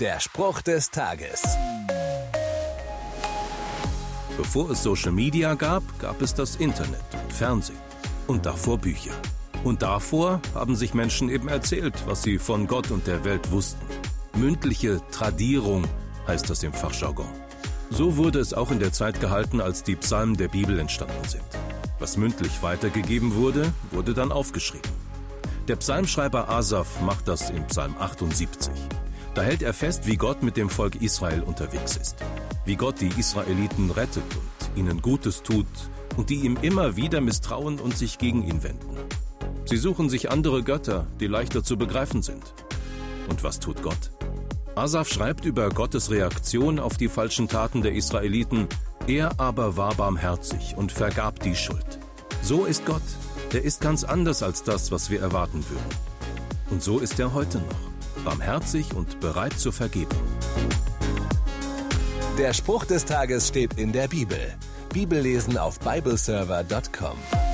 Der Spruch des Tages. Bevor es Social Media gab, gab es das Internet und Fernsehen. Und davor Bücher. Und davor haben sich Menschen eben erzählt, was sie von Gott und der Welt wussten. Mündliche Tradierung heißt das im Fachjargon. So wurde es auch in der Zeit gehalten, als die Psalmen der Bibel entstanden sind. Was mündlich weitergegeben wurde, wurde dann aufgeschrieben. Der Psalmschreiber Asaf macht das in Psalm 78. Da hält er fest, wie Gott mit dem Volk Israel unterwegs ist. Wie Gott die Israeliten rettet und ihnen Gutes tut und die ihm immer wieder misstrauen und sich gegen ihn wenden. Sie suchen sich andere Götter, die leichter zu begreifen sind. Und was tut Gott? Asaf schreibt über Gottes Reaktion auf die falschen Taten der Israeliten, er aber war barmherzig und vergab die Schuld. So ist Gott. Er ist ganz anders als das, was wir erwarten würden. Und so ist er heute noch. Barmherzig und bereit zur Vergebung. Der Spruch des Tages steht in der Bibel. Bibellesen auf bibleserver.com.